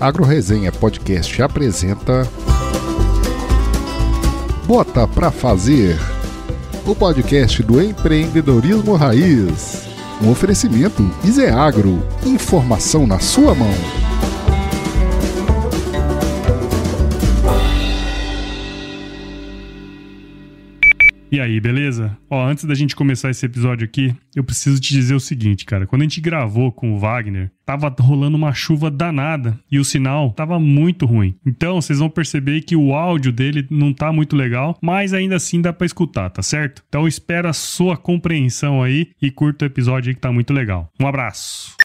AgroResenha Podcast apresenta Bota pra Fazer, o podcast do empreendedorismo raiz. Um oferecimento Iseagro, informação na sua mão. E aí, beleza? Ó, antes da gente começar esse episódio aqui, eu preciso te dizer o seguinte, cara. Quando a gente gravou com o Wagner, tava rolando uma chuva danada e o sinal tava muito ruim. Então, vocês vão perceber que o áudio dele não tá muito legal, mas ainda assim dá para escutar, tá certo? Então, espero a sua compreensão aí e curta o episódio aí que tá muito legal. Um abraço.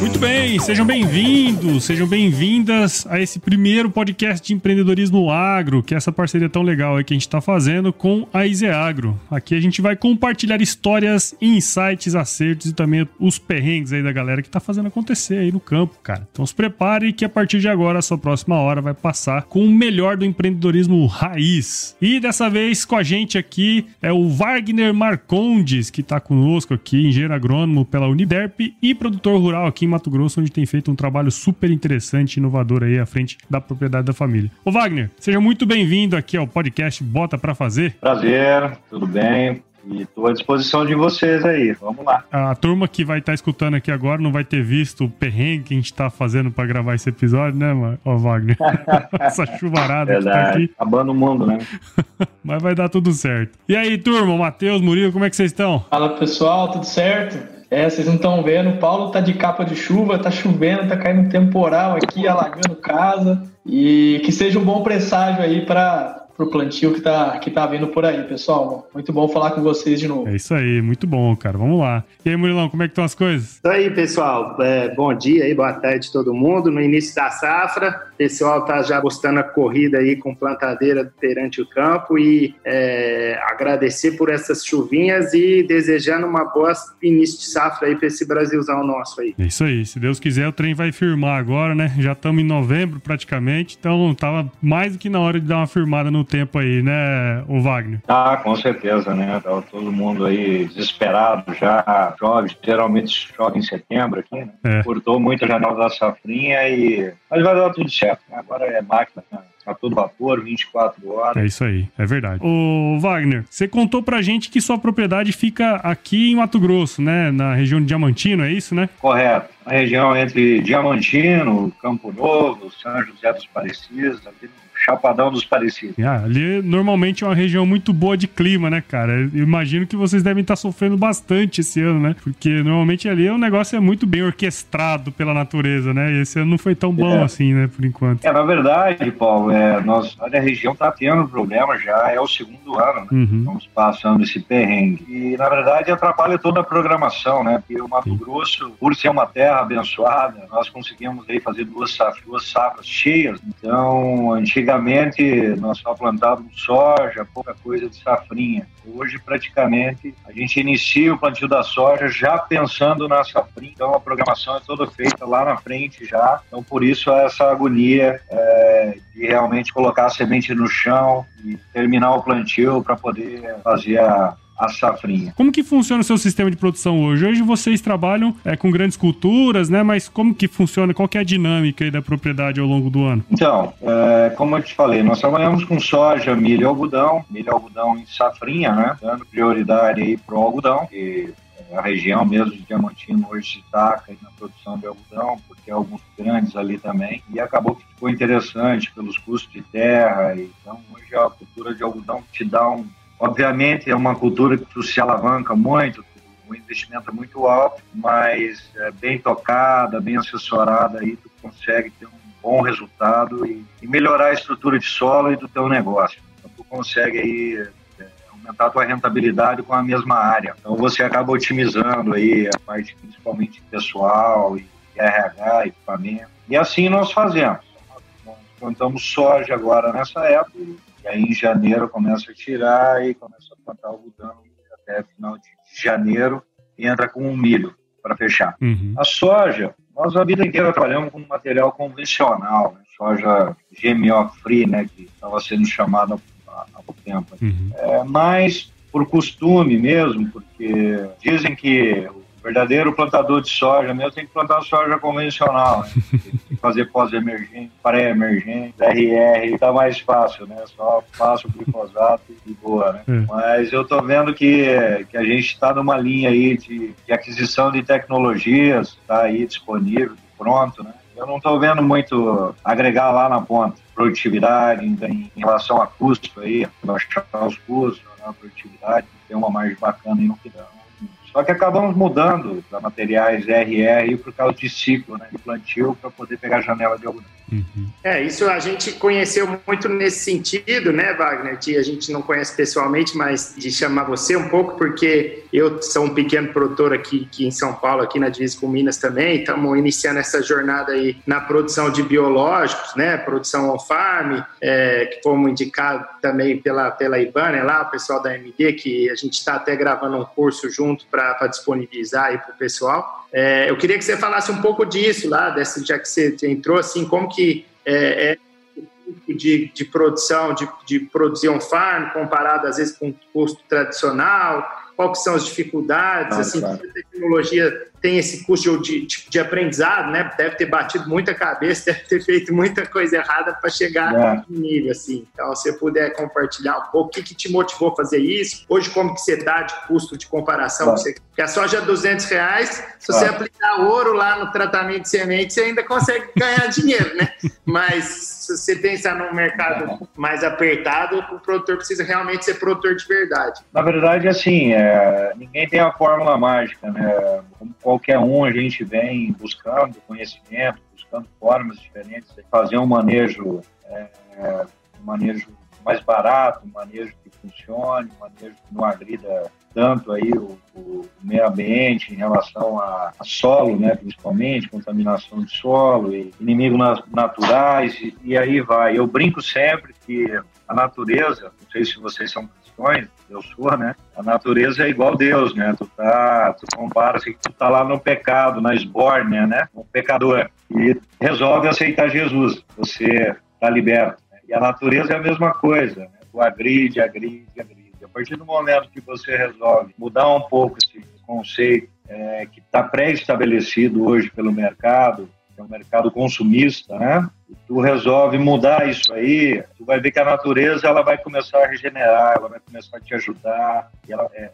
Muito bem, sejam bem-vindos, sejam bem-vindas a esse primeiro podcast de empreendedorismo agro, que é essa parceria tão legal aí que a gente está fazendo com a Ize Agro. Aqui a gente vai compartilhar histórias, insights, acertos e também os perrengues aí da galera que está fazendo acontecer aí no campo, cara. Então se prepare que a partir de agora a sua próxima hora vai passar com o melhor do empreendedorismo raiz. E dessa vez com a gente aqui é o Wagner Marcondes, que está conosco aqui, engenheiro agrônomo pela Uniderp e produtor rural aqui em Mato Grosso, onde tem feito um trabalho super interessante e inovador aí à frente da propriedade da família. Ô Wagner, seja muito bem-vindo aqui ao podcast Bota Pra Fazer. Prazer, tudo bem? E estou à disposição de vocês aí. Vamos lá. A turma que vai estar tá escutando aqui agora não vai ter visto o perrengue que a gente está fazendo para gravar esse episódio, né, ô Wagner? Essa chuvarada Verdade. que tá aqui. Acabando o mundo, né? Mas vai dar tudo certo. E aí, turma, Matheus, Murilo, como é que vocês estão? Fala pessoal, tudo certo? É, vocês não estão vendo, o Paulo tá de capa de chuva, tá chovendo, tá caindo temporal aqui, alagando casa. E que seja um bom presságio aí para pro plantio que tá, que tá vindo por aí, pessoal. Muito bom falar com vocês de novo. É isso aí, muito bom, cara. Vamos lá. E aí, Murilão, como é que estão as coisas? Isso aí, pessoal. É, bom dia aí, boa tarde todo mundo. No início da safra, o pessoal tá já postando a corrida aí com plantadeira perante o campo e é, agradecer por essas chuvinhas e desejando uma boa início de safra aí para esse Brasilzão nosso aí. É isso aí. Se Deus quiser, o trem vai firmar agora, né? Já estamos em novembro praticamente, então tava mais do que na hora de dar uma firmada no tempo aí, né, o Wagner? Ah, com certeza, né? Tava todo mundo aí desesperado já. Chove, geralmente chove em setembro aqui, né? É. Cortou muito a janela da safrinha e. Mas vai dar tudo certo. né? Agora é máquina, né? a todo vapor, 24 horas. É isso aí, é verdade. Ô, Wagner, você contou pra gente que sua propriedade fica aqui em Mato Grosso, né? Na região de Diamantino, é isso, né? Correto. A região entre Diamantino, Campo Novo, São José dos Parecidos, aqui no Chapadão dos Parecidos. Ah, ali normalmente é uma região muito boa de clima, né, cara? Eu imagino que vocês devem estar sofrendo bastante esse ano, né? Porque normalmente ali o negócio é muito bem orquestrado pela natureza, né? E esse ano não foi tão bom É. assim, né, por enquanto. É, na verdade, Paulo, é, nós, a região está tendo problema já, é o segundo ano, né? Uhum. Estamos passando esse perrengue. E, na verdade, atrapalha toda a programação, né? Porque o Mato Sim. Grosso, por ser uma terra abençoada, nós conseguimos aí fazer duas safras, duas safras cheias. Então, antigamente, nós só plantávamos soja, pouca coisa de safrinha. Hoje, praticamente, a gente inicia o plantio da soja já pensando na safrinha. Então, a programação é toda feita lá na frente já. Então, por isso, essa agonia é, de realmente colocar a semente no chão e terminar o plantio para poder fazer a, a safrinha. Como que funciona o seu sistema de produção hoje? Hoje vocês trabalham é, com grandes culturas, né? Mas como que funciona? Qual que é a dinâmica aí da propriedade ao longo do ano? Então, é, como eu te falei, nós trabalhamos com soja, milho e algodão, milho e algodão em safrinha, né? Dando prioridade aí pro algodão, que a região mesmo de Diamantino hoje se destaca na produção de algodão, porque há alguns grandes ali também, e acabou que ficou interessante pelos custos de terra, então hoje a cultura de algodão te dá um... Obviamente é uma cultura que se alavanca muito, o investimento é muito alto, mas é, bem tocada, bem assessorada, aí tu consegue ter um bom resultado e, e melhorar a estrutura de solo e do teu negócio. Então, tu consegue aí é, aumentar a tua rentabilidade com a mesma área. Então você acaba otimizando aí a parte principalmente pessoal e RH, equipamento. E assim nós fazemos. Nós plantamos soja agora nessa época e aí em janeiro começa a tirar e começa a plantar algodão e até final de janeiro entra com o milho para fechar. Uhum. A soja, nós a vida inteira trabalhamos com material convencional, né? soja GMO free, né, que estava sendo chamada há pouco tempo. Uhum. É, mas por costume mesmo, porque dizem que verdadeiro plantador de soja mesmo tem que plantar soja convencional, né? fazer pós-emergente, pré-emergente, RR, tá mais fácil, né? Só passa o glifosato e boa, né? É. Mas eu tô vendo que, que a gente está numa linha aí de, de aquisição de tecnologias, está aí disponível, pronto, né? Eu não estou vendo muito agregar lá na ponta produtividade em, em relação a custo aí, baixar os custos, né, a produtividade, ter uma margem bacana aí no final. Só que acabamos mudando para materiais RR por causa de ciclo, né, de plantio, para poder pegar a janela de algodão. Uhum. É, isso a gente conheceu muito nesse sentido, né, Wagner? De a gente não conhece pessoalmente, mas de chamar você um pouco, porque eu sou um pequeno produtor aqui, aqui em São Paulo, aqui na divisa com Minas também. Estamos iniciando essa jornada aí na produção de biológicos, né? Produção on-farm, é, que fomos indicados também pela, pela IBAN, lá, o pessoal da MD, que a gente está até gravando um curso junto para para disponibilizar aí para o pessoal. É, eu queria que você falasse um pouco disso lá, desse, já que você entrou, assim, como que é, é de, de produção, de, de produzir um farm comparado às vezes com o custo tradicional, quais são as dificuldades, ah, assim, claro. a tecnologia tem esse custo de, de, de, aprendizado, né? Deve ter batido muita cabeça, deve ter feito muita coisa errada para chegar é. no nível, assim. Então, se você puder compartilhar um pouco, o que, que te motivou a fazer isso? Hoje, como que você está de custo de comparação? Claro. Você, porque a soja é 200 reais, se você aplicar ouro lá no tratamento de semente, você ainda consegue ganhar dinheiro, né? Mas se você pensar num mercado mais apertado, o produtor precisa realmente ser produtor de verdade. Na verdade, assim, é, ninguém tem a fórmula mágica, né? Como qualquer um, a gente vem buscando conhecimento, buscando formas diferentes de fazer um manejo, é, um manejo mais barato, um manejo que funcione, um manejo que não agrida tanto aí o, o meio ambiente em relação a, a, solo, né, principalmente, contaminação de solo, e inimigos naturais, e, e aí vai. Eu brinco sempre que a natureza, não sei se vocês são cristãos, eu sou, né? A natureza é igual Deus, né? Tu tá, tu compara assim, tu tá lá no pecado, na esbórnia, né? Um pecador e resolve aceitar Jesus, você tá liberto. Né? E a natureza é a mesma coisa, né? Tu agride, agride, agride. A partir do momento que você resolve mudar um pouco esse conceito é, que está pré-estabelecido hoje pelo mercado, que é um mercado consumista, né? Tu resolve mudar isso aí, tu vai ver que a natureza ela vai começar a regenerar, ela vai começar a te ajudar, e ela é,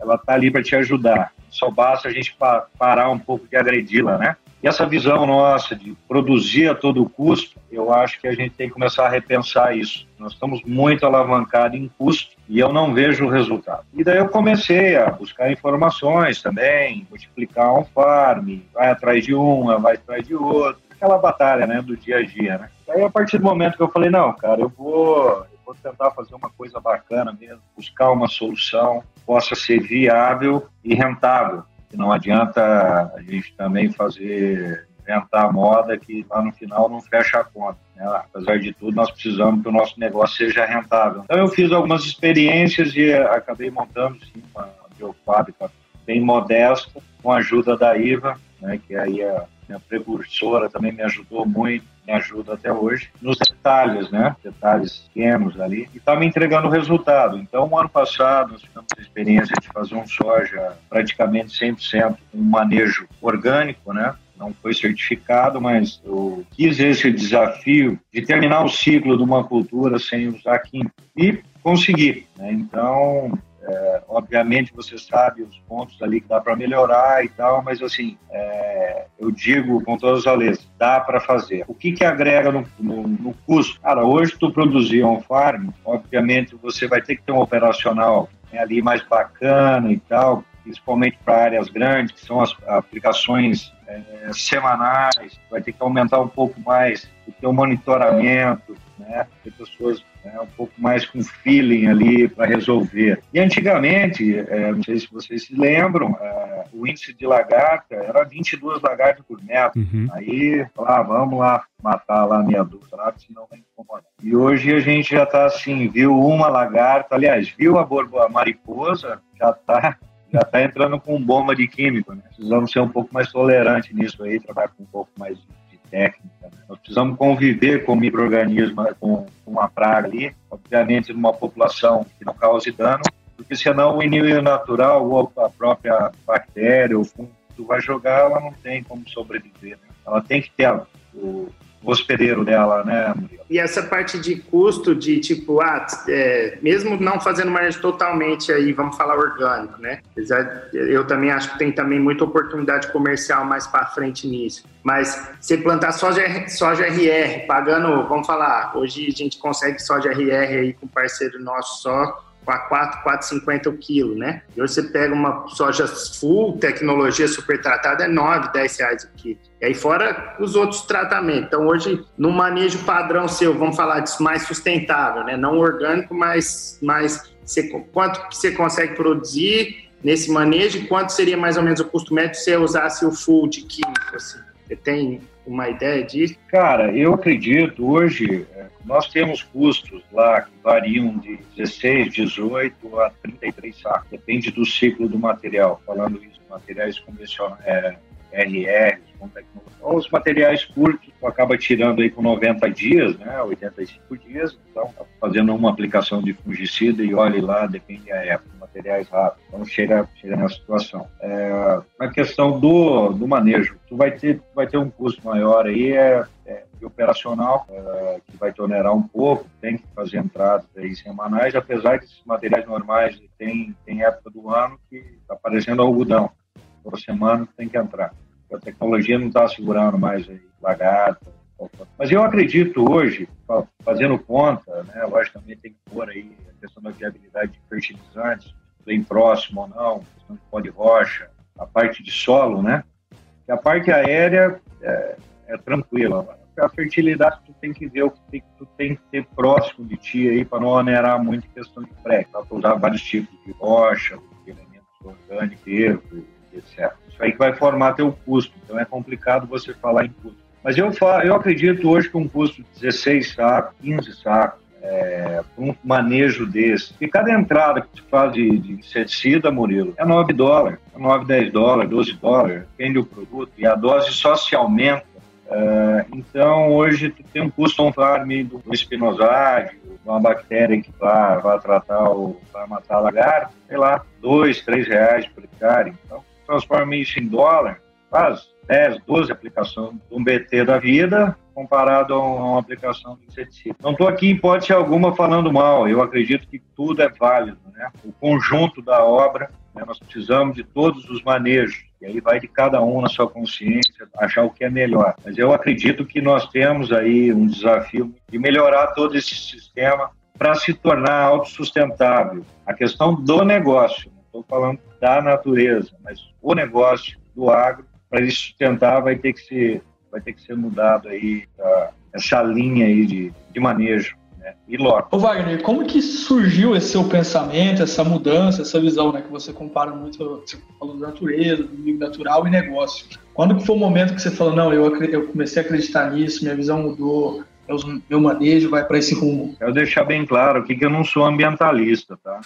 ela tá ali para te ajudar. Só basta a gente parar um pouco de agredi-la, né? E essa visão nossa de produzir a todo custo, eu acho que a gente tem que começar a repensar isso. Nós estamos muito alavancados em custo e eu não vejo o resultado. E daí eu comecei a buscar informações também, multiplicar um farm, vai atrás de uma, vai atrás de outra, aquela batalha né, do dia a dia. Né? Daí a partir do momento que eu falei, não, cara, eu vou, eu vou tentar fazer uma coisa bacana mesmo, buscar uma solução que possa ser viável e rentável não adianta a gente também fazer inventar moda que lá no final não fecha a conta. Né? Apesar de tudo, nós precisamos que o nosso negócio seja rentável. Então eu fiz algumas experiências e acabei montando sim, uma biofábrica bem modesta, com a ajuda da IVA, né, que aí a minha precursora também me ajudou muito, me ajuda até hoje, nos detalhes, né? Detalhes pequenos ali, e está me entregando o resultado. Então, ano passado, nós tivemos a experiência de fazer um soja praticamente 100% um manejo orgânico, né? não foi certificado, mas eu quis esse desafio de terminar o ciclo de uma cultura sem usar químico e consegui. Né? Então, é, obviamente você sabe os pontos ali que dá para melhorar e tal, mas assim, é, eu digo com todas as letras, dá para fazer. O que que agrega no, no, no, custo? Cara, hoje tu produzir um farm, obviamente você vai ter que ter um operacional né, ali mais bacana e tal, principalmente para áreas grandes, que são as aplicações é, semanais, vai ter que aumentar um pouco mais o teu monitoramento, né, ter pessoas né, um pouco mais com feeling ali para resolver. E antigamente, é, não sei se vocês se lembram, é, o índice de lagarta era 22 lagartas por metro. Uhum. Aí, lá, vamos lá matar lá a meia dúzia, senão vai incomodar. E hoje a gente já está assim, viu uma lagarta, aliás, viu a, borbo, a mariposa, já está já está entrando com bomba de químico, né? Precisamos ser um pouco mais tolerantes nisso aí, trabalhar com um pouco mais de técnica. Né? Nós precisamos conviver com o microorganismo, com, com uma praga ali, obviamente numa população que não cause dano, porque senão o inimigo natural, ou a própria bactéria, ou fungo vai jogar, ela não tem como sobreviver. Né? Ela tem que ter o hospedeiro dela, né? E essa parte de custo, de tipo, ah, é, mesmo não fazendo manejo totalmente aí, vamos falar orgânico, né? Eu também acho que tem também muita oportunidade comercial mais para frente nisso. Mas você plantar soja, soja RR, pagando, vamos falar, hoje a gente consegue soja RR aí com parceiro nosso só a 4, 4,50 o quilo, né? E hoje você pega uma soja full, tecnologia super tratada, é 9, 10 reais o quilo. E aí fora os outros tratamentos. Então hoje, no manejo padrão seu, vamos falar disso mais sustentável, né? Não orgânico, mas, mas você, quanto que você consegue produzir nesse manejo e quanto seria mais ou menos o custo médio se você usasse o full de químico, assim? Você tem uma ideia disso? Cara, eu acredito hoje, é, nós temos custos lá que variam de 16, 18 a 33 sacos, depende do ciclo do material. Falando isso, materiais convencionais, é, RR. Então, os materiais curtos, tu acaba tirando aí com 90 dias, né, 85 dias, então fazendo uma aplicação de fungicida e olhe lá, depende da época, materiais rápidos. Então chega, chega nessa situação. É, na questão do, do manejo, tu vai ter, vai ter um custo maior aí, é, é operacional, é, que vai te onerar um pouco, tem que fazer entradas aí semanais, apesar que esses materiais normais tem, tem época do ano que está aparecendo algodão por semana tem que entrar. A tecnologia não está segurando mais aí. Mas eu acredito hoje, fazendo conta, né, logicamente tem que pôr aí a questão da viabilidade de fertilizantes, bem próximo ou não, questão de pó de rocha, a parte de solo, né? Que a parte aérea é, é tranquila. A fertilidade tu tem que ver o que tu tem que ter próximo de ti aí para não onerar muito a questão de pré. Para usar vários tipos de rocha, de elementos orgânicos, etc. Isso aí que vai formar teu custo, então é complicado você falar em custo. Mas eu, eu acredito hoje que um custo de 16 sacos, 15 sacos, é, um manejo desse. E cada entrada que tu faz de, de inseticida, Murilo, é 9 dólares, é 9, 10 dólares, 12 dólares, depende do produto, e a dose só se aumenta. É, então, hoje, tu tem um custo on farm do, espinosário, uma bactéria que vai, vai tratar ou vai matar a lagarta, sei lá, 2, 3 reais por hectare. Então, transforma isso em dólar, faz 10, 12 aplicações de um BT da vida comparado a uma aplicação de inseticida. Não estou aqui, em hipótese alguma, falando mal. Eu acredito que tudo é válido. Né? O conjunto da obra, né? nós precisamos de todos os manejos. E aí vai de cada um na sua consciência achar o que é melhor. Mas eu acredito que nós temos aí um desafio de melhorar todo esse sistema para se tornar autossustentável. A questão do negócio, não estou falando da natureza, mas o negócio do agro, para ele sustentar, vai ter que ser, vai ter que ser mudado aí essa linha aí de, de manejo. Né? E logo. Ô Wagner, como que surgiu esse seu pensamento, essa mudança, essa visão, né? Que você compara muito, você falou da natureza, do meio natural e negócio. Quando que foi o momento que você falou, não, eu, eu comecei a acreditar nisso, minha visão mudou, meu manejo vai para esse rumo? Eu deixar bem claro aqui que eu não sou ambientalista, tá?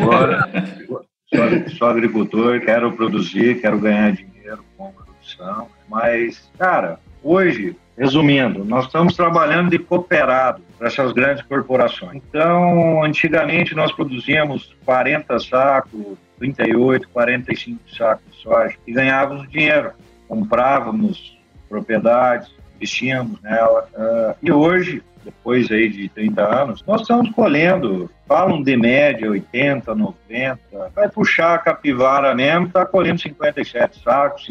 Agora, sou, sou agricultor, quero produzir, quero ganhar dinheiro com mas, cara, hoje, resumindo, nós estamos trabalhando de cooperado para essas grandes corporações. Então, antigamente nós produzíamos 40 sacos, 38, 45 sacos de soja e ganhávamos dinheiro. Comprávamos propriedades, investíamos nela. Uh, e hoje depois aí de 30 anos, nós estamos colhendo, falam de média 80, 90, vai puxar a capivara mesmo, está colhendo 57 sacos,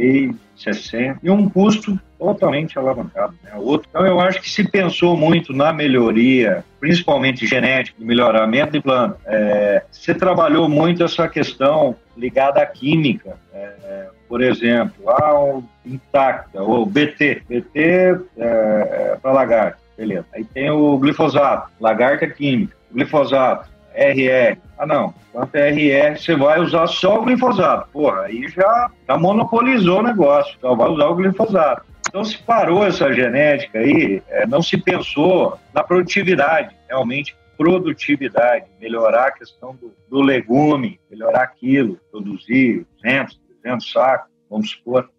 56, 60, e um custo totalmente alavancado. Né? Outro. Então, eu acho que se pensou muito na melhoria, principalmente genética, melhoramento de planta. É, você trabalhou muito essa questão ligada à química. É, por exemplo, a intacta, ou BT. BT é para lagarto. Beleza. Aí tem o glifosato, lagarta química, glifosato, RR. Ah, não. Quanto é RR, você vai usar só o glifosato. Porra, aí já, já monopolizou o negócio. Só vai usar o glifosato. Então se parou essa genética aí, é, não se pensou na produtividade, realmente produtividade, melhorar a questão do, do legume, melhorar aquilo, produzir 200, 300 sacos, vamos supor,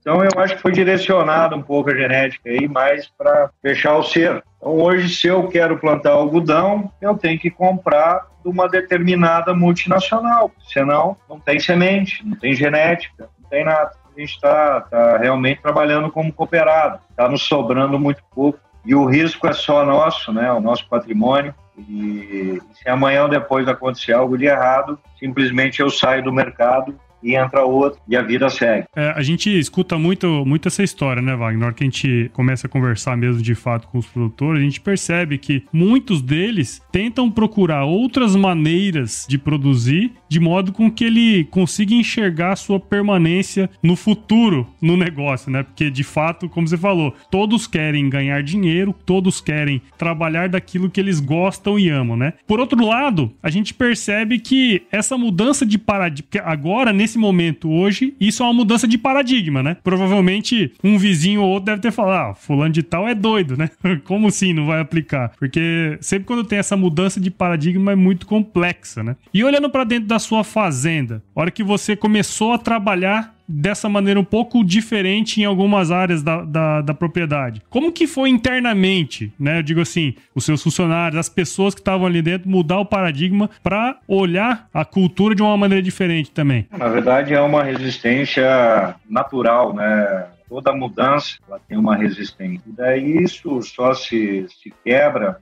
Então eu acho que foi direcionado um pouco a genética aí mais para fechar o cerco. Então hoje, se eu quero plantar algodão, eu tenho que comprar de uma determinada multinacional, senão não tem semente, não tem genética, não tem nada. A gente está tá realmente trabalhando como cooperado, está nos sobrando muito pouco e o risco é só nosso, né, o nosso patrimônio. E se amanhã ou depois acontecer algo de errado, simplesmente eu saio do mercado e entra outro e a vida segue. É, a gente escuta muito, muito essa história, né, Wagner? Na hora que a gente começa a conversar mesmo de fato com os produtores, a gente percebe que muitos deles tentam procurar outras maneiras de produzir de modo com que ele consiga enxergar a sua permanência no futuro no negócio, né? Porque de fato, como você falou, todos querem ganhar dinheiro, todos querem trabalhar daquilo que eles gostam e amam, né? Por outro lado, a gente percebe que essa mudança de paradigma, agora nesse nesse momento, hoje, isso é uma mudança de paradigma, né? Provavelmente um vizinho ou outro deve ter falado, ah, fulano de tal é doido, né? Como assim não vai aplicar? Porque sempre quando tem essa mudança de paradigma é muito complexa, né? E olhando para dentro da sua fazenda, hora que você começou a trabalhar dessa maneira um pouco diferente em algumas áreas da, da, da, propriedade. Como que foi internamente, né? Eu digo assim, os seus funcionários, as pessoas que estavam ali dentro, mudar o paradigma para olhar a cultura de uma maneira diferente também? Na verdade, é uma resistência natural, né? Toda mudança ela tem uma resistência. E daí isso só se, se quebra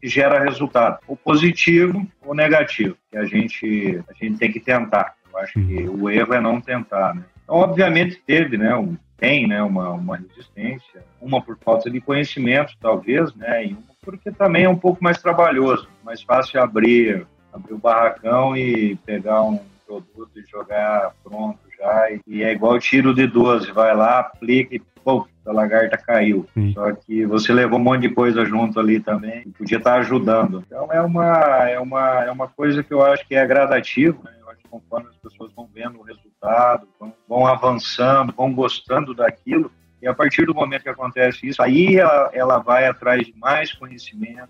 que gera resultado, ou positivo ou negativo, que a gente, a gente tem que tentar. Eu acho que o erro é não tentar, né? Então, obviamente teve, né, um, tem, né, uma, uma resistência, uma por falta de conhecimento, talvez, né, e uma porque também é um pouco mais trabalhoso, mais fácil abrir, abrir o barracão e pegar um produto e jogar pronto já, e, e é igual tiro de 12, vai lá, aplica e pô, a lagarta caiu. Sim. Só que você levou um monte de coisa junto ali também, podia estar ajudando. Então é uma, é uma, é uma coisa que eu acho que é gradativo, né? Conforme as pessoas vão vendo o resultado, vão, vão avançando, vão gostando daquilo, e a partir do momento que acontece isso, aí ela, ela vai atrás de mais conhecimento,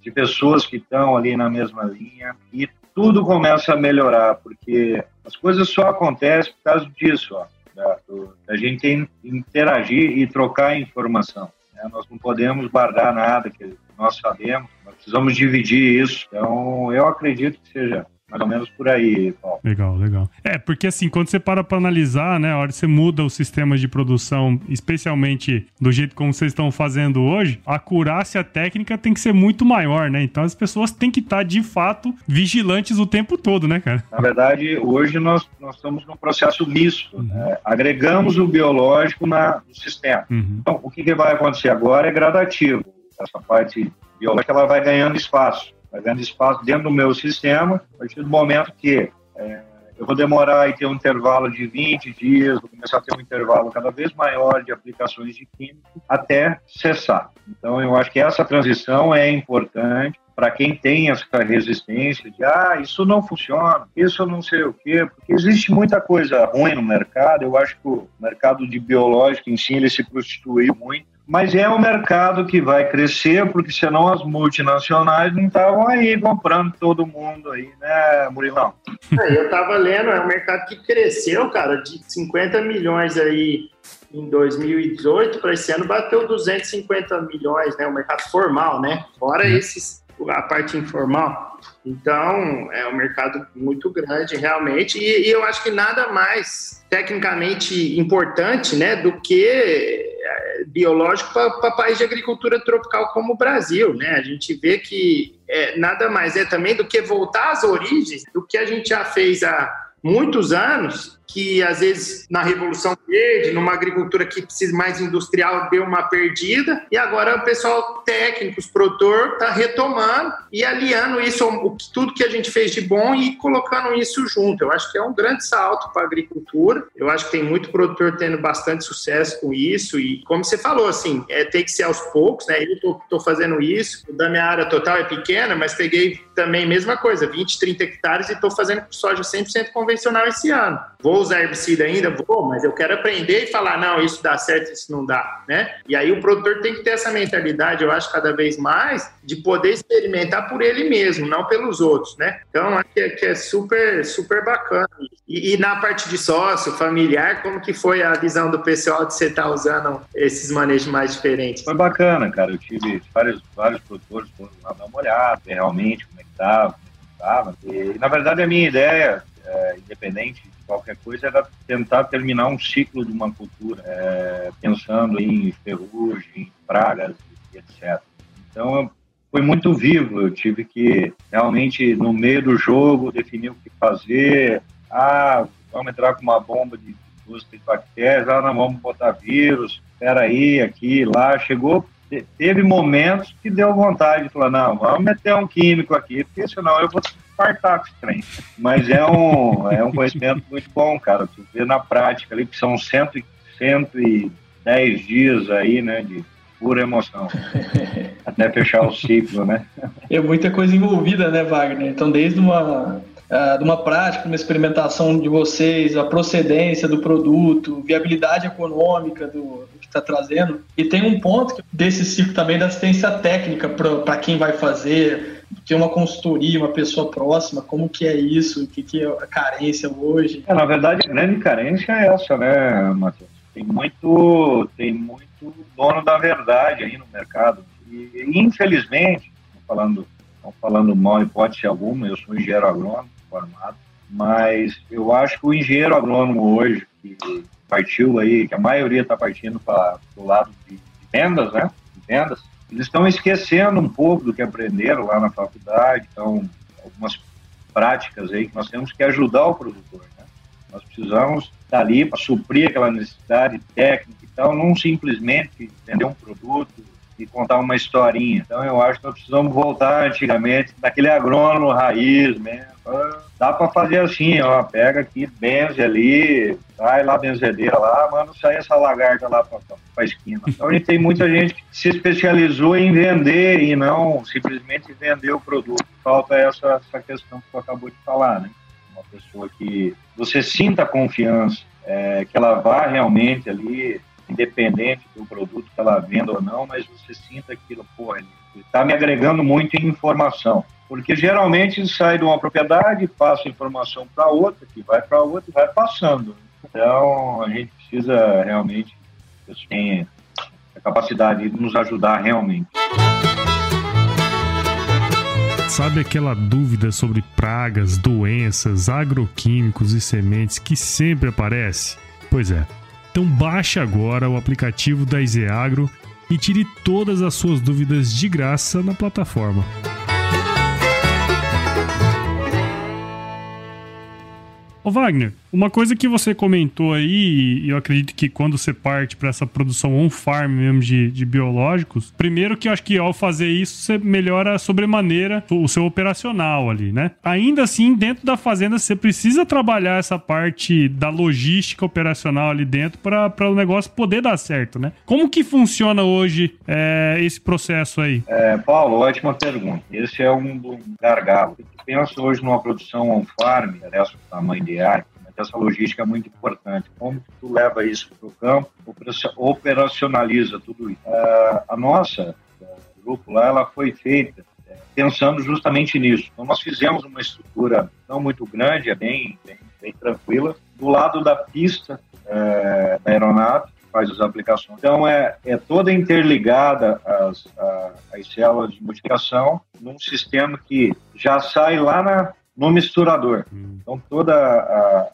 de pessoas que estão ali na mesma linha, e tudo começa a melhorar, porque as coisas só acontecem por causa disso, ó, da, do, da gente interagir e trocar informação. Né? Nós não podemos guardar nada que nós sabemos, nós precisamos dividir isso. Então, eu acredito que seja mais ou menos por aí, Paulo. Legal, legal. É, porque assim, quando você para para analisar, né, a hora que você muda o sistema de produção, especialmente do jeito como vocês estão fazendo hoje, a acurácia técnica tem que ser muito maior, né? Então as pessoas têm que estar, de fato, vigilantes o tempo todo, né, cara? Na verdade, hoje nós, nós estamos num processo misto, uhum. né? Agregamos o biológico na, no sistema. Uhum. Então, o que, que vai acontecer agora é gradativo. Essa parte biológica ela vai ganhando espaço ganhando espaço dentro do meu sistema, a partir do momento que é, eu vou demorar e ter um intervalo de 20 dias, vou começar a ter um intervalo cada vez maior de aplicações de químico até cessar. Então, eu acho que essa transição é importante para quem tem essa resistência de ah, isso não funciona, isso não sei o quê, porque existe muita coisa ruim no mercado. Eu acho que o mercado de biológico em si ele se prostituiu muito mas é um mercado que vai crescer, porque senão as multinacionais não estavam aí comprando todo mundo aí, né, Murilão? É, eu estava lendo, é um mercado que cresceu, cara, de 50 milhões aí em 2018 para esse ano bateu 250 milhões, né, o mercado formal, né, fora uhum. esses a parte informal. Então, é um mercado muito grande, realmente, e, e eu acho que nada mais tecnicamente importante né, do que biológico para país de agricultura tropical como o Brasil. Né? A gente vê que é, nada mais é também do que voltar às origens do que a gente já fez há muitos anos que às vezes na Revolução Verde, numa agricultura que precisa mais industrial, deu uma perdida, e agora o pessoal técnico, os produtor, está retomando e aliando isso, tudo que a gente fez de bom e colocando isso junto. Eu acho que é um grande salto para a agricultura, eu acho que tem muito produtor tendo bastante sucesso com isso, e como você falou, assim, é, tem que ser aos poucos, né? Eu estou fazendo isso, da minha área total é pequena, mas peguei também mesma coisa, 20, 30 hectares e estou fazendo soja 100% convencional convencional esse ano. Vou usar herbicida ainda? Vou, mas eu quero aprender e falar, não, isso dá certo, isso não dá, né? E aí o produtor tem que ter essa mentalidade, eu acho, cada vez mais, de poder experimentar por ele mesmo, não pelos outros, né? Então, acho que é, que é super, super bacana. E, e, na parte de sócio, familiar, como que foi a visão do pessoal de você estar tá usando esses manejos mais diferentes? Foi bacana, cara. Eu tive vários, vários produtores foram lá dar uma olhada, realmente como é que estava, estava. E, na verdade, a minha ideia, é, independente de qualquer coisa, era tentar terminar um ciclo de uma cultura, é, pensando em ferrugem, pragas, etc. Então, foi muito vivo. Eu tive que realmente, no meio do jogo, definir o que fazer. Ah, vamos entrar com uma bomba de duas, três bactérias. Ah, não, vamos botar vírus. Espera aí, aqui, lá. Chegou teve momentos que deu vontade de falar, não, vamos meter um químico aqui, porque senão eu vou esse trem. Mas é um, é um conhecimento muito bom, cara. Tu vê na prática ali, que são cento, cento e dez dias aí, né, de pura emoção. Até fechar o ciclo, né? É muita coisa envolvida, né, Wagner? Então, desde uma uh, de uma prática, uma experimentação de vocês, a procedência do produto, viabilidade econômica do, do que está trazendo. E tem um ponto desse ciclo também da assistência técnica para quem vai fazer, ter uma consultoria, uma pessoa próxima, como que é isso, o que, que é a carência hoje. É, na verdade, a grande carência é essa, né, Matheus? Tem muito, tem muito dono da verdade aí no mercado. E, infelizmente, falando, falando mal hipótese alguma, eu sou engenheiro agrônomo, formado, mas eu acho que o engenheiro agrônomo hoje, que partiu aí, que a maioria está partindo para o lado de, vendas, né? De vendas, eles estão esquecendo um pouco do que aprenderam lá na faculdade, então algumas práticas aí que nós temos que ajudar o produtor, né? Nós precisamos estar ali para suprir aquela necessidade técnica e tal, não simplesmente vender um produto e contar uma historinha. Então eu acho que nós precisamos voltar antigamente, daquele agrônomo raiz mesmo. Dá para fazer assim, ó, pega aqui, benze ali, vai lá benzedeira lá, manda sair essa lagarta lá para a esquina. Então a gente tem muita gente que se especializou em vender e não simplesmente vender o produto. Falta essa, essa questão que você acabou de falar, né? Uma pessoa que você sinta confiança, é, que ela vá realmente ali independente do produto que ela venda ou não, mas você sinta aquilo, pô, está me agregando muito em informação. Porque geralmente sai de uma propriedade, passa informação para outra, que vai para outra e vai passando. Então a gente precisa realmente que tenha a capacidade de nos ajudar realmente. Sabe aquela dúvida sobre pragas, doenças, agroquímicos e sementes que sempre aparece? Pois é. Então baixe agora o aplicativo da Izeagro e tire todas as suas dúvidas de graça na plataforma. Ô Wagner, uma coisa que você comentou aí, e eu acredito que quando você parte para essa produção on-farm mesmo de, de, biológicos, primeiro que eu acho que ao fazer isso, você melhora sobremaneira o seu operacional ali, né? Ainda assim, dentro da fazenda, você precisa trabalhar essa parte da logística operacional ali dentro para o negócio poder dar certo, né? Como que funciona hoje é, esse processo aí? É, Paulo, ótima pergunta. Esse é um, gargalo pensa hoje numa produção on-farm, interessa o tamanho de área, essa logística é muito importante. Como tu leva isso para o campo, operacionaliza tudo isso. Uh, a nossa grupo lá, ela foi feita é, pensando justamente nisso. Então, nós fizemos uma estrutura não muito grande, é bem, bem, bem tranquila, do lado da pista é, da aeronave, faz as aplicações. Então, é, é toda interligada às, às células de multiplicação num sistema que já sai lá na, no misturador. Hum. Então, toda a,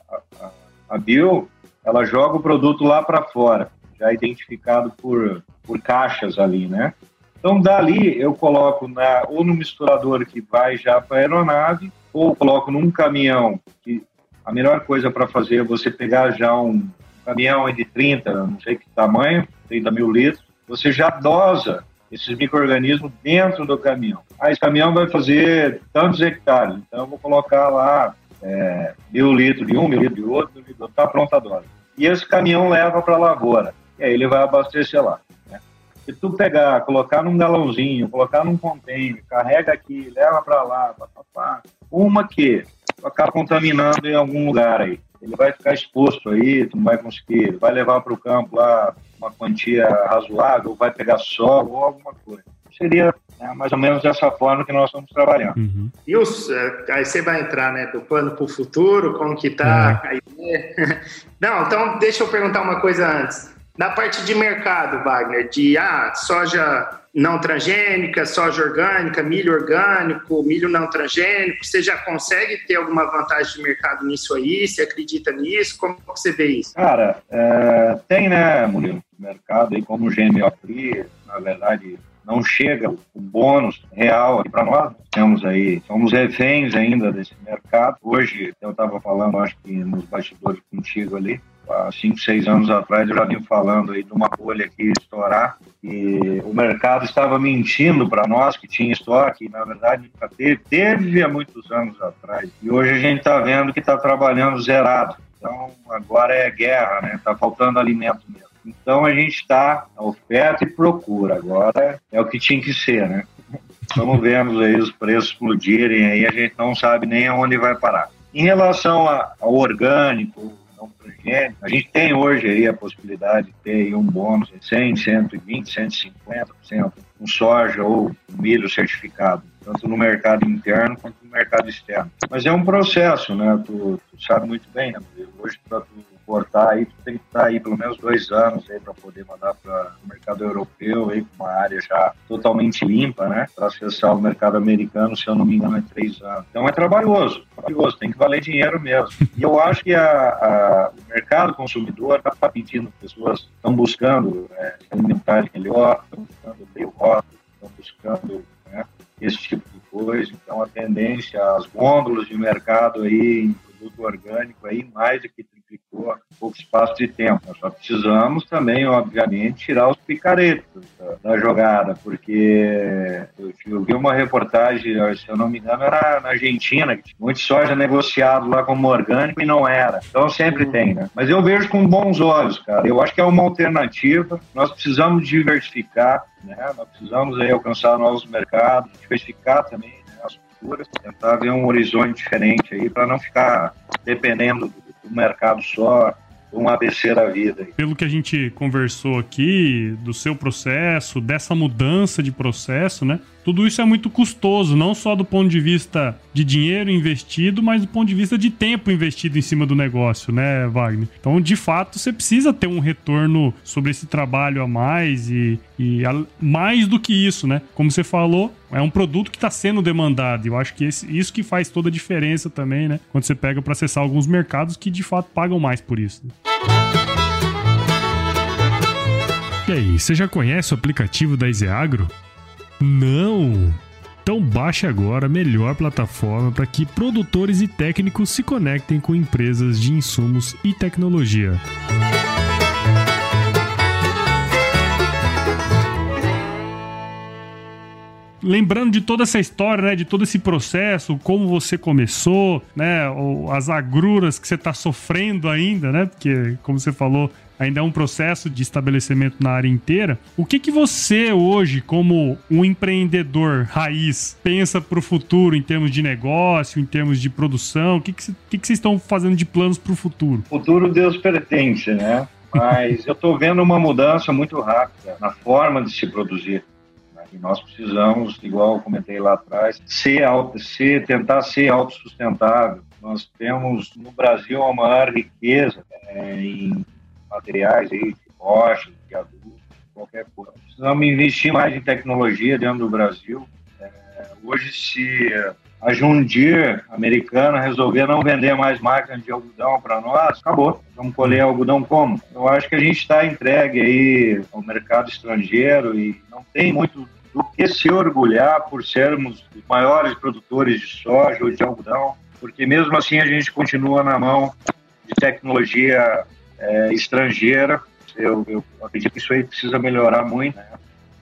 a, bio, ela joga o produto lá para fora, já identificado por, por caixas ali, né? Então, dali eu coloco na, ou no misturador que vai já para a aeronave, ou coloco num caminhão, que a melhor coisa para fazer é você pegar já um, caminhão de 30, não sei que tamanho, 30 mil litros, você já dosa esses micro-organismos dentro do caminhão. Ah, esse caminhão vai fazer tantos hectares, então eu vou colocar lá é, mil litros de um, mil litros de outro, está pronta a dose. E esse caminhão leva para a lavoura, e aí ele vai abastecer lá. Né? Se tu pegar, colocar num galãozinho, colocar num container, carrega aqui, leva para lá, pá, pá, pá, uma que acaba contaminando em algum lugar aí. Ele vai ficar exposto aí, tu não vai conseguir, vai levar para o campo lá uma quantia razoável, vai pegar solo ou alguma coisa. Seria né, mais ou menos dessa forma que nós estamos trabalhando. Uhum. E os, eh, aí você vai entrar, né, do plano para o futuro, como que tá? É. Não, então deixa eu perguntar uma coisa antes. Na parte de mercado, Wagner, de ah, soja não transgênica, soja orgânica, milho orgânico, milho não transgênico, você já consegue ter alguma vantagem de mercado nisso aí? Você acredita nisso? Como você vê isso? Cara, é, tem, né, Murilo? Mercado aí como o GMO Free, na verdade, não chega o bônus real para nós. Temos aí, somos reféns ainda desse mercado. Hoje, eu estava falando, acho que nos bastidores contigo ali, há cinco, seis anos atrás eu já vim falando aí de uma bolha aqui estourar e o mercado estava mentindo para nós que tinha estoque, e na verdade nunca teve, teve há muitos anos atrás. E hoje a gente está vendo que está trabalhando zerado. Então agora é guerra, né? Está faltando alimento mesmo. Então a gente está oferta e procura. Agora é o que tinha que ser, né? Estamos vendo aí os preços explodirem aí, a gente não sabe nem aonde vai parar. Em relação ao orgânico, não transgênico. A gente tem hoje aí a possibilidade de ter um bônus de 100, 120, 150%, um soja ou milho certificado, tanto no mercado interno quanto no mercado externo. Mas é um processo, né? Tu, tu sabe muito bem, né? Hoje, para tu exportar aí, tem que estar aí pelo menos dois anos aí para poder mandar para o mercado europeu aí com uma área já totalmente limpa, né? Para acessar o mercado americano, se eu não me engano, é três anos. Então é trabalhoso, trabalhoso, tem que valer dinheiro mesmo. E eu acho que a, a, o mercado consumidor está pedindo, pessoas estão buscando é, alimentar melhor, estão buscando meio rótulo, estão buscando né, esse tipo de coisa. Então a tendência, as gôndolas de mercado aí produto orgânico aí mais do que ficou pouco espaço de tempo. Nós só precisamos também, obviamente, tirar os picaretos da, da jogada, porque eu, eu, vi uma reportagem, se eu não me engano, era na Argentina, que tinha muito soja negociado lá como orgânico e não era. Então sempre uhum. tem, né? Mas eu vejo com bons olhos, cara. Eu acho que é uma alternativa. Nós precisamos diversificar, né? Nós precisamos aí alcançar novos mercados, diversificar também tentar ver um horizonte diferente aí para não ficar dependendo do mercado só, um ABC da vida. Pelo que a gente conversou aqui, do seu processo, dessa mudança de processo, né? Tudo isso é muito custoso, não só do ponto de vista de dinheiro investido, mas do ponto de vista de tempo investido em cima do negócio, né, Wagner? Então, de fato, você precisa ter um retorno sobre esse trabalho a mais e, e a, mais do que isso, né? Como você falou, é um produto que está sendo demandado. Eu acho que esse, isso que faz toda a diferença também, né? Quando você pega para acessar alguns mercados que de fato pagam mais por isso. Né? E aí, você já conhece o aplicativo da Iseagro? Não! Então baixe agora a melhor plataforma para que produtores e técnicos se conectem com empresas de insumos e tecnologia. lembrando de toda essa história, né, de todo esse processo, como você começou, né, as agruras que você está sofrendo ainda, né, porque como você falou, ainda é um processo de estabelecimento na área inteira. O que que você hoje, como um empreendedor raiz, pensa para o futuro em termos de negócio, em termos de produção? O que que, que, que vocês estão fazendo de planos para o futuro? O futuro Deus pertence, né? Mas eu estou vendo uma mudança muito rápida na forma de se produzir. Né? E nós precisamos, igual eu comentei lá atrás, ser, auto, ser tentar ser autossustentável. Nós temos no Brasil a maior riqueza é, em materiais aí, de rocha, de adulto, qualquer coisa. Precisamos investir mais em tecnologia dentro do Brasil. É, hoje, se a Jundir americana resolver não vender mais máquinas de algodão para nós, acabou. Vamos colher algodão como? Eu acho que a gente está entregue aí ao mercado estrangeiro e não tem muito do que se orgulhar por sermos os maiores produtores de soja ou de algodão, porque mesmo assim a gente continua na mão de tecnologia é, estrangeira. Eu, eu, acredito que isso aí precisa melhorar muito, né?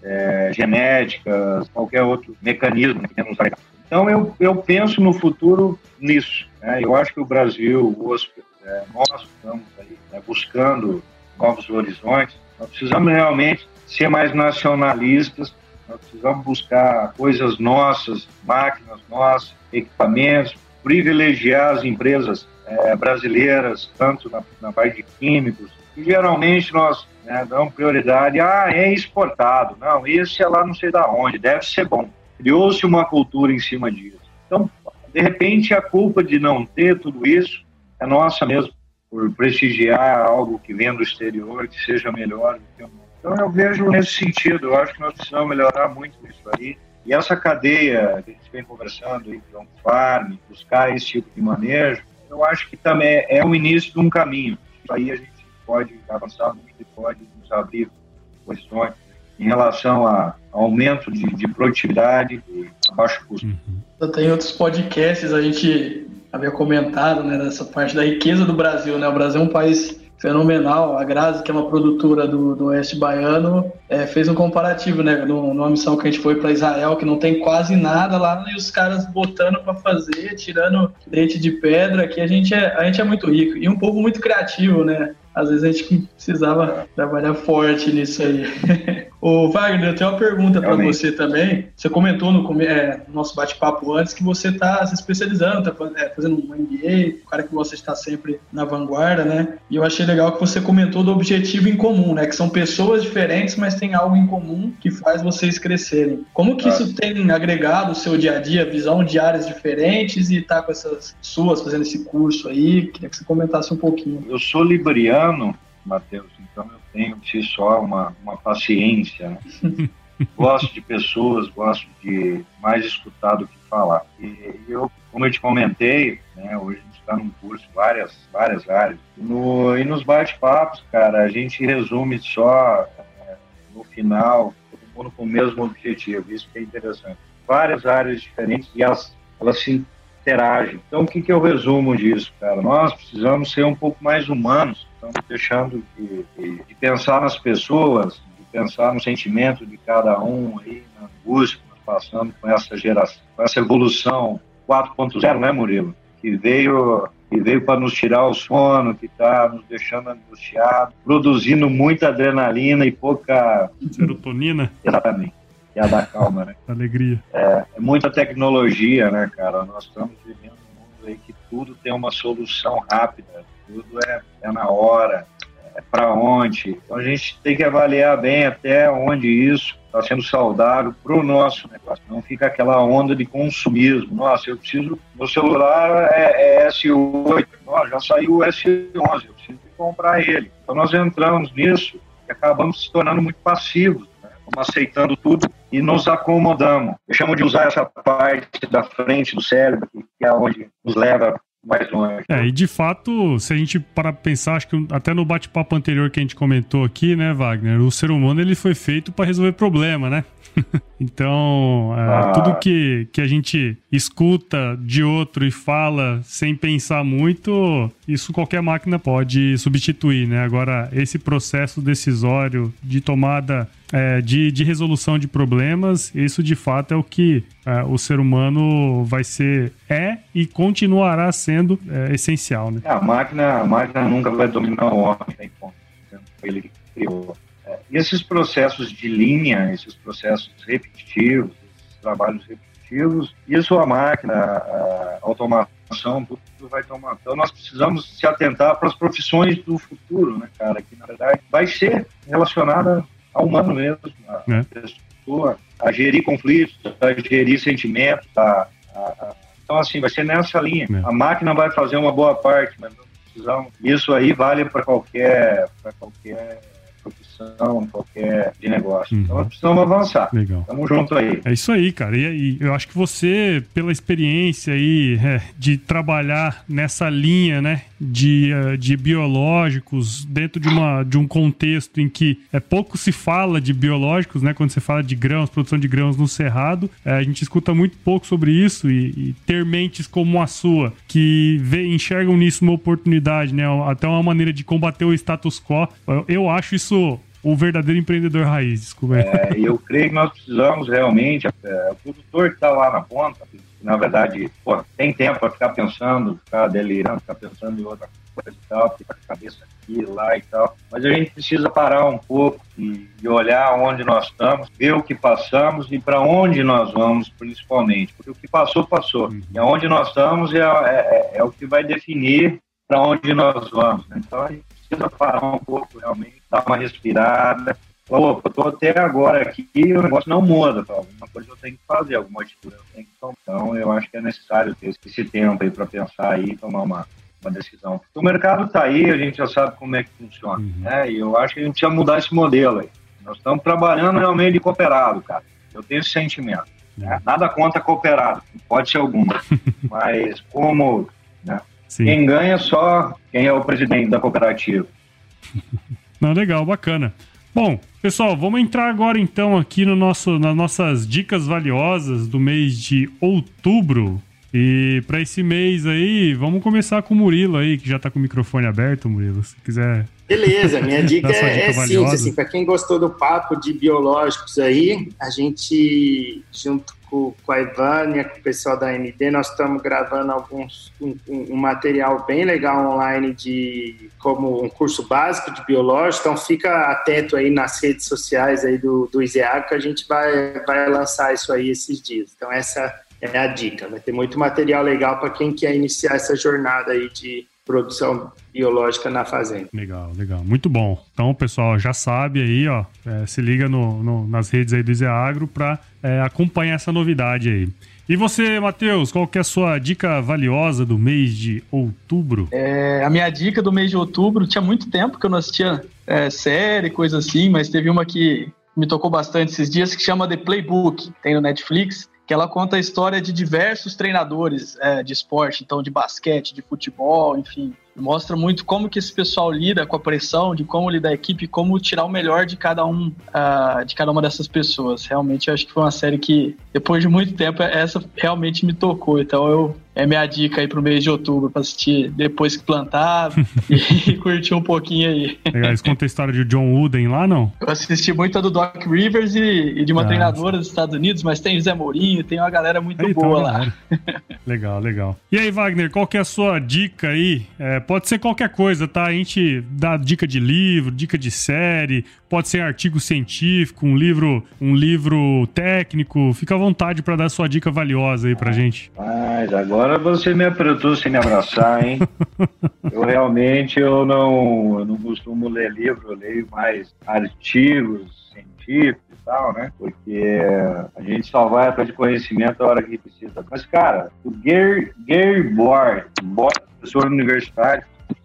é, genética, qualquer outro mecanismo que temos aí. Então, eu, eu penso no futuro nisso. Né? Eu acho que o Brasil, o é, nós estamos aí, né, buscando novos horizontes. Nós precisamos realmente ser mais nacionalistas, nós precisamos buscar coisas nossas, máquinas nossas, equipamentos, privilegiar as empresas é, brasileiras, tanto na, na, parte de químicos, e geralmente nós né, damos prioridade, ah, é exportado, não, esse é lá não sei da onde, deve ser bom. Criou-se uma cultura em cima disso. Então, de repente, a culpa de não ter tudo isso é nossa mesmo, por prestigiar algo que vem do exterior, que seja melhor do que o Então, eu vejo nesse sentido, eu acho que nós precisamos melhorar muito isso aí. E essa cadeia que a gente vem conversando aí, on farm, buscar esse tipo de manejo, eu acho que também é o início de um caminho. Aí a gente pode avançar muito e pode nos abrir questões em relação a aumento de, de produtividade e baixo custo. Uhum. Tem outros podcasts, a gente havia comentado né, dessa parte da riqueza do Brasil. Né? O Brasil é um país fenomenal. A Grazi, que é uma produtora do, do Oeste Baiano, é, fez um comparativo, né? Numa missão que a gente foi para Israel, que não tem quase nada lá, e os caras botando para fazer, tirando leite de pedra, que a gente, é, a gente é muito rico. E um povo muito criativo, né? Às vezes a gente precisava trabalhar forte nisso aí. Ô, Wagner, eu tenho uma pergunta para você também. Você comentou no, é, no nosso bate-papo antes que você está se especializando, está é, fazendo um MBA, o cara que você está sempre na vanguarda, né? E eu achei legal que você comentou do objetivo em comum, né? Que são pessoas diferentes, mas tem algo em comum que faz vocês crescerem. Como que isso tem agregado o seu dia a dia, visão de áreas diferentes e tá com essas suas fazendo esse curso aí? Queria que você comentasse um pouquinho. Eu sou libriano, Matheus, então eu tenho de si só uma, uma paciência. Né? gosto de pessoas, gosto de mais escutar do que falar. E eu, como eu te comentei, né, hoje a gente está num curso várias várias áreas. No, e nos bate-papos, cara, a gente resume só é, no final todo mundo com o mesmo objetivo. Isso que é interessante. Várias áreas diferentes e elas, elas se interagem. Então, o que, que eu resumo disso, cara? Nós precisamos ser um pouco mais humanos Estamos deixando de, de, de, pensar nas pessoas, de pensar no sentimento de cada um aí, na angústia que nós passamos com essa geração, com essa evolução 4.0, né, Murilo? Que veio que veio para nos tirar o sono, que está nos deixando angustiados, produzindo muita adrenalina e pouca serotonina. Exatamente. Que é a da calma, né? Alegria. É, é, muita tecnologia, né, cara? Nós estamos vivendo um mundo aí que tudo tem uma solução rápida tudo é, é na hora, é para onde. Então a gente tem que avaliar bem até onde isso está sendo saudável para o nosso negócio. Não fica aquela onda de consumismo. Nossa, eu preciso. Meu celular é, é S8, Nossa, já saiu o S11, eu preciso comprar ele. Então nós entramos nisso e acabamos se tornando muito passivos. Né? Vamos aceitando tudo e nos acomodamos. Eu chamo de usar essa parte da frente do cérebro, que é onde nos leva mais longe. É, e de fato, se a gente para pensar, acho que até no bate-papo anterior que a gente comentou aqui, né, Wagner, o ser humano ele foi feito para resolver problema, né? então, é, ah. tudo que, que a gente escuta de outro e fala sem pensar muito, isso qualquer máquina pode substituir, né? Agora, esse processo decisório de tomada é, de, de, resolução de problemas, isso de fato é o que é, o ser humano vai ser, é e continuará sendo é, essencial. Né? A, máquina, a máquina nunca vai dominar o homem, né? Foi ele criou. Esses processos de linha, esses processos repetitivos, esses trabalhos repetitivos, isso a máquina, a automação, tudo vai tomar. Então nós precisamos se atentar para as profissões do futuro, né, cara? Que na verdade vai ser relacionada ao humano mesmo, a é. pessoa, a gerir conflitos, a gerir sentimentos, a, a, a... então assim vai ser nessa linha. É. A máquina vai fazer uma boa parte, mas nós precisamos. Isso aí vale para qualquer, para qualquer profissão, qualquer de negócio. Uhum. Então nós precisamos avançar. Legal. Tamo junto aí. É isso aí, cara. E, e eu acho que você, pela experiência aí é, de trabalhar nessa linha, né, de, uh, de biológicos dentro de, uma, de um contexto em que é pouco se fala de biológicos, né, quando você fala de grãos, produção de grãos no cerrado, é, a gente escuta muito pouco sobre isso e, e ter mentes como a sua que vê, enxergam nisso uma oportunidade, né, até uma maneira de combater o status quo. Eu, eu acho isso o verdadeiro empreendedor raiz, desculpa. É, eu creio que nós precisamos realmente, é, o produtor que está lá na ponta, na verdade, pô, tem tempo para ficar pensando, ficar delirando, ficar pensando em outra coisa e tal, ficar com a cabeça aqui, lá e tal. Mas a gente precisa parar um pouco e, e olhar onde nós estamos, ver o que passamos e para onde nós vamos, principalmente. Porque o que passou, passou. Uhum. E aonde nós estamos é, é, é o que vai definir para onde nós vamos. Né? Então a gente precisa parar um pouco, realmente, dar uma respirada. Opa, eu estou até agora aqui e o negócio não muda. Alguma coisa eu tenho que fazer, alguma atitude eu tenho que tomar. Então eu acho que é necessário ter esse tempo aí para pensar aí e tomar uma, uma decisão. o mercado está aí, a gente já sabe como é que funciona. Uhum. Né? E eu acho que a gente precisa mudar esse modelo aí. Nós estamos trabalhando realmente de cooperado, cara. Eu tenho esse sentimento. Né? Uhum. Nada contra cooperado, pode ser alguma. Mas como né? Quem ganha só quem é o presidente da cooperativa. Não, legal, bacana. Bom, pessoal, vamos entrar agora então aqui no nosso, nas nossas dicas valiosas do mês de outubro. E para esse mês aí, vamos começar com o Murilo aí, que já tá com o microfone aberto, Murilo, se quiser. Beleza, minha dica, dica é, é simples, assim, para quem gostou do papo de biológicos aí, a gente, junto com, com a Ivânia, com o pessoal da MD, nós estamos gravando alguns um, um, material bem legal online de como um curso básico de biológico, então fica atento aí nas redes sociais aí do, do ISEAC, que a gente vai, vai lançar isso aí esses dias. Então essa é a dica. Vai ter muito material legal para quem quer iniciar essa jornada aí de produção biológica na fazenda. Legal, legal. Muito bom. Então, pessoal, já sabe aí, ó, é, se liga no, no, nas redes aí do Zeagro para é, acompanhar essa novidade aí. E você, Matheus, qual que é a sua dica valiosa do mês de outubro? É, a minha dica do mês de outubro, tinha muito tempo que eu não assistia é, série, coisa assim, mas teve uma que me tocou bastante esses dias que chama The Playbook, tem no Netflix que ela conta a história de diversos treinadores é, de esporte, então de basquete, de futebol, enfim, mostra muito como que esse pessoal lida com a pressão, de como lidar a equipe, como tirar o melhor de cada um, uh, de cada uma dessas pessoas. Realmente, acho que foi uma série que, depois de muito tempo, essa realmente me tocou. Então, eu é minha dica aí pro mês de outubro para assistir depois que plantar e curtir um pouquinho aí. Legal, eles contam a história de John Wooden lá, não? Eu assisti muito a do Doc Rivers e, e de uma ah, treinadora dos Estados Unidos, mas tem o Zé Mourinho, tem uma galera muito aí, boa lá. legal, legal. E aí, Wagner, qual que é a sua dica aí? É, pode ser qualquer coisa, tá? A gente dá dica de livro, dica de série, pode ser artigo científico, um livro, um livro técnico. Fica à vontade para dar sua dica valiosa aí pra gente. Mas agora Agora você me apertou sem me abraçar, hein? eu realmente eu não, eu não costumo ler livro, eu leio mais artigos científicos e tal, né? Porque a gente só vai atrás de conhecimento a hora que precisa. Mas, cara, o Gary, Gary Bohr, professor universitário,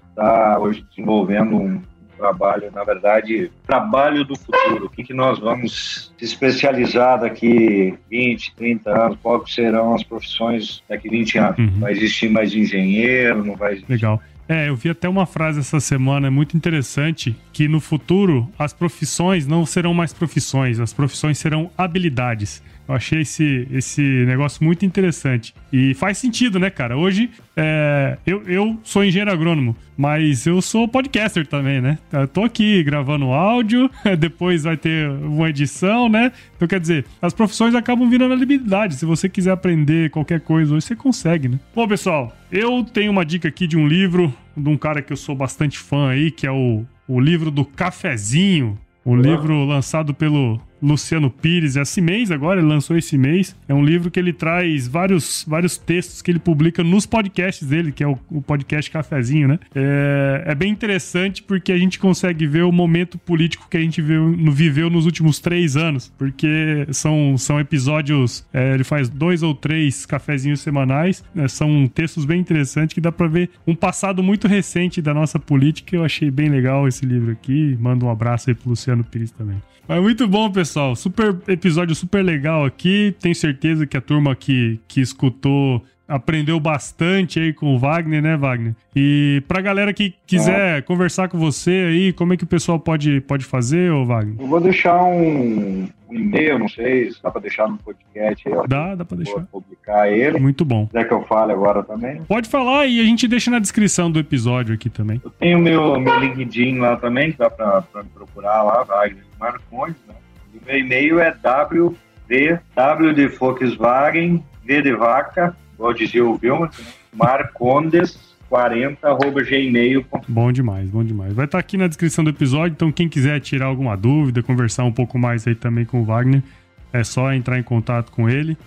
está hoje desenvolvendo um trabalho, na verdade, trabalho do futuro. O que, que nós vamos se especializar daqui 20, 30 anos? Quais serão as profissões daqui 20 anos? Uhum. Vai existir mais engenheiro? Não vai existir? Legal. É, eu vi até uma frase essa semana muito interessante que no futuro as profissões não serão mais profissões, as profissões serão habilidades. Eu achei esse, esse negócio muito interessante. E faz sentido, né, cara? Hoje, é, eu, eu sou engenheiro agrônomo, mas eu sou podcaster também, né? Eu tô aqui gravando áudio, depois vai ter uma edição, né? Então, quer dizer, as profissões acabam virando habilidade. Se você quiser aprender qualquer coisa hoje, você consegue, né? Bom, pessoal, eu tenho uma dica aqui de um livro de um cara que eu sou bastante fã aí, que é o, o livro do Cafezinho. O livro lançado pelo Luciano Pires, é esse mês agora, ele lançou esse mês. É um livro que ele traz vários, vários textos que ele publica nos podcasts dele, que é o, o podcast Cafezinho, né? É, é, bem interessante porque a gente consegue ver o momento político que a gente viveu nos últimos três anos, porque são, são episódios, é, ele faz dois ou três cafezinhos semanais, né? são textos bem interessantes que dá para ver um passado muito recente da nossa política. Eu achei bem legal esse livro aqui. Mando um abraço aí pro Luciano Pires também. Mas muito bom, pessoal. Super episódio super legal aqui. Tenho certeza que a turma que, que escutou aprendeu bastante aí com o Wagner, né, Wagner? E pra galera que quiser é. conversar com você aí, como é que o pessoal pode, pode fazer, ô Wagner? Eu vou deixar um, um e-mail, não sei se dá pra deixar no podcast aí. Dá, dá pra deixar. Vou publicar ele. Muito bom. Quer que eu fale agora também? Pode falar e a gente deixa na descrição do episódio aqui também. Eu tenho meu, meu LinkedIn lá também, que dá pra, pra me procurar lá, Wagner Marcondes, né? E meu e-mail é wv W de Volkswagen, V de vaca, igual dizia o Vilma, né? Marcondes, 40 arroba gmail.com. Bom demais, bom demais. Vai estar aqui na descrição do episódio, então quem quiser tirar alguma dúvida, conversar um pouco mais aí também com o Wagner, é só entrar em contato com ele.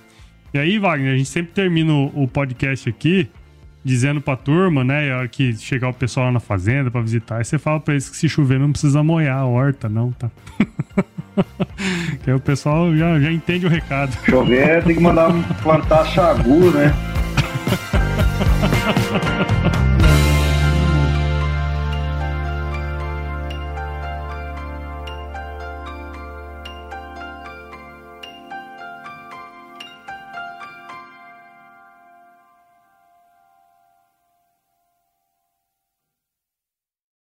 E aí, Wagner, a gente sempre termina o podcast aqui dizendo pra turma, né, a hora que chegar o pessoal lá na fazenda pra visitar, aí você fala pra eles que se chover não precisa molhar a horta, não, tá? que aí o pessoal já, já entende o recado. Chover tem que mandar plantar sagu, né?